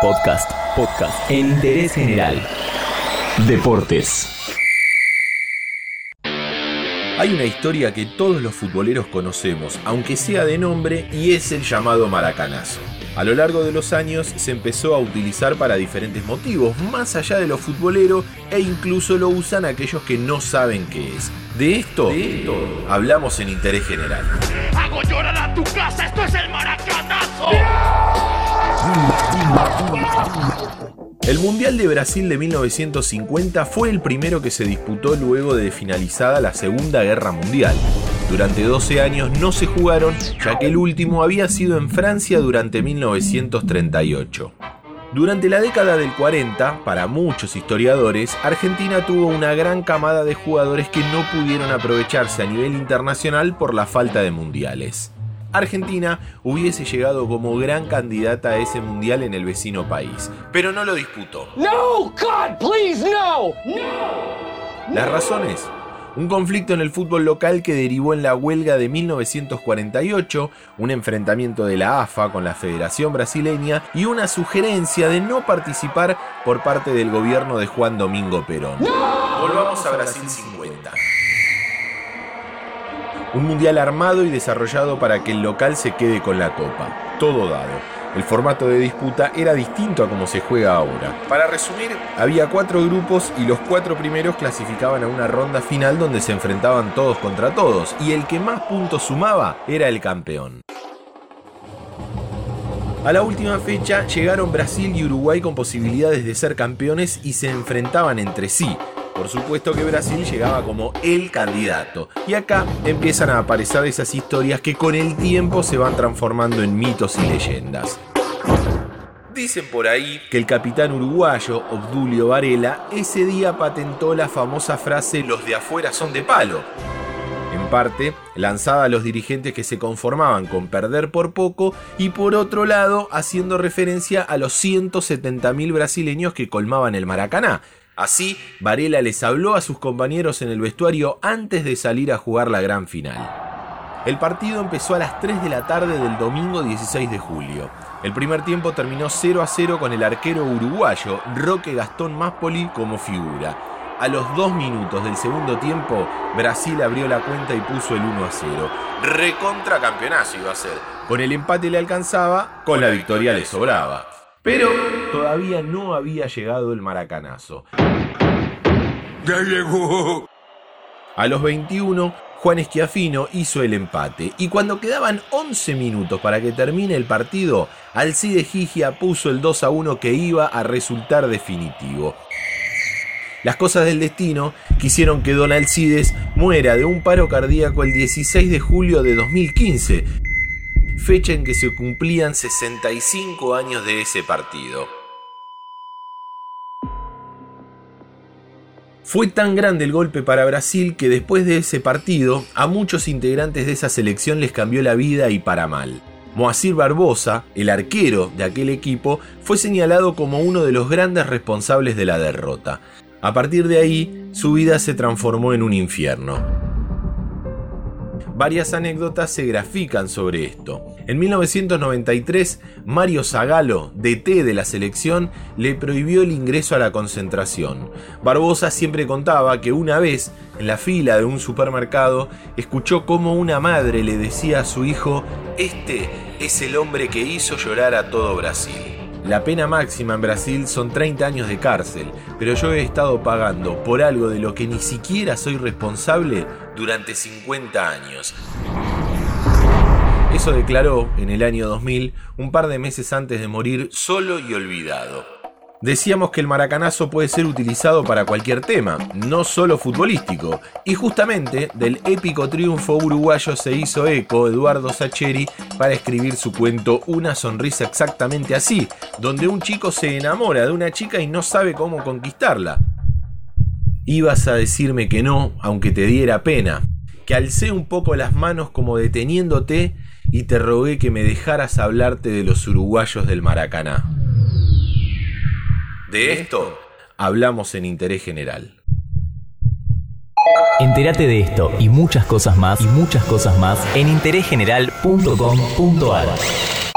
Podcast, podcast en interés general. Deportes. Hay una historia que todos los futboleros conocemos, aunque sea de nombre, y es el llamado maracanazo. A lo largo de los años se empezó a utilizar para diferentes motivos, más allá de lo futbolero, e incluso lo usan aquellos que no saben qué es. De esto, hablamos en Interés General. ¡Hago llorar a tu casa! ¡Esto es el maracanazo! El Mundial de Brasil de 1950 fue el primero que se disputó luego de finalizada la Segunda Guerra Mundial. Durante 12 años no se jugaron, ya que el último había sido en Francia durante 1938. Durante la década del 40, para muchos historiadores, Argentina tuvo una gran camada de jugadores que no pudieron aprovecharse a nivel internacional por la falta de mundiales. Argentina hubiese llegado como gran candidata a ese mundial en el vecino país, pero no lo disputó. No, God, please, no. Las razones. Un conflicto en el fútbol local que derivó en la huelga de 1948, un enfrentamiento de la AFA con la Federación Brasileña y una sugerencia de no participar por parte del gobierno de Juan Domingo Perón. Volvamos a Brasil 50. Un mundial armado y desarrollado para que el local se quede con la copa. Todo dado. El formato de disputa era distinto a como se juega ahora. Para resumir, había cuatro grupos y los cuatro primeros clasificaban a una ronda final donde se enfrentaban todos contra todos y el que más puntos sumaba era el campeón. A la última fecha llegaron Brasil y Uruguay con posibilidades de ser campeones y se enfrentaban entre sí, por supuesto que Brasil llegaba como el candidato. Y acá empiezan a aparecer esas historias que con el tiempo se van transformando en mitos y leyendas. Dicen por ahí que el capitán uruguayo, Obdulio Varela, ese día patentó la famosa frase los de afuera son de palo. En parte, lanzada a los dirigentes que se conformaban con perder por poco y por otro lado, haciendo referencia a los 170.000 brasileños que colmaban el Maracaná, Así, Varela les habló a sus compañeros en el vestuario antes de salir a jugar la gran final. El partido empezó a las 3 de la tarde del domingo 16 de julio. El primer tiempo terminó 0 a 0 con el arquero uruguayo Roque Gastón Máspoli como figura. A los dos minutos del segundo tiempo, Brasil abrió la cuenta y puso el 1 a 0. Recontra campeonazo iba a ser. Con el empate le alcanzaba, con la victoria le sobraba. Pero todavía no había llegado el maracanazo. ¡Ya llegó! A los 21, Juan Esquiafino hizo el empate y cuando quedaban 11 minutos para que termine el partido, Alcide Gigia puso el 2 a 1 que iba a resultar definitivo. Las cosas del destino quisieron que Don Alcides muera de un paro cardíaco el 16 de julio de 2015, fecha en que se cumplían 65 años de ese partido. Fue tan grande el golpe para Brasil que después de ese partido a muchos integrantes de esa selección les cambió la vida y para mal. Moacir Barbosa, el arquero de aquel equipo, fue señalado como uno de los grandes responsables de la derrota. A partir de ahí, su vida se transformó en un infierno. Varias anécdotas se grafican sobre esto. En 1993, Mario Zagalo, DT de la selección, le prohibió el ingreso a la concentración. Barbosa siempre contaba que una vez, en la fila de un supermercado, escuchó cómo una madre le decía a su hijo, este es el hombre que hizo llorar a todo Brasil. La pena máxima en Brasil son 30 años de cárcel, pero yo he estado pagando por algo de lo que ni siquiera soy responsable durante 50 años. Eso declaró en el año 2000, un par de meses antes de morir, solo y olvidado. Decíamos que el maracanazo puede ser utilizado para cualquier tema, no solo futbolístico, y justamente del épico triunfo uruguayo se hizo eco Eduardo Sacheri para escribir su cuento Una sonrisa exactamente así, donde un chico se enamora de una chica y no sabe cómo conquistarla. Ibas a decirme que no, aunque te diera pena, que alcé un poco las manos como deteniéndote y te rogué que me dejaras hablarte de los uruguayos del Maracaná. De esto hablamos en Interés General. Entérate de esto y muchas cosas más y muchas cosas más en interésgeneral.com.ar.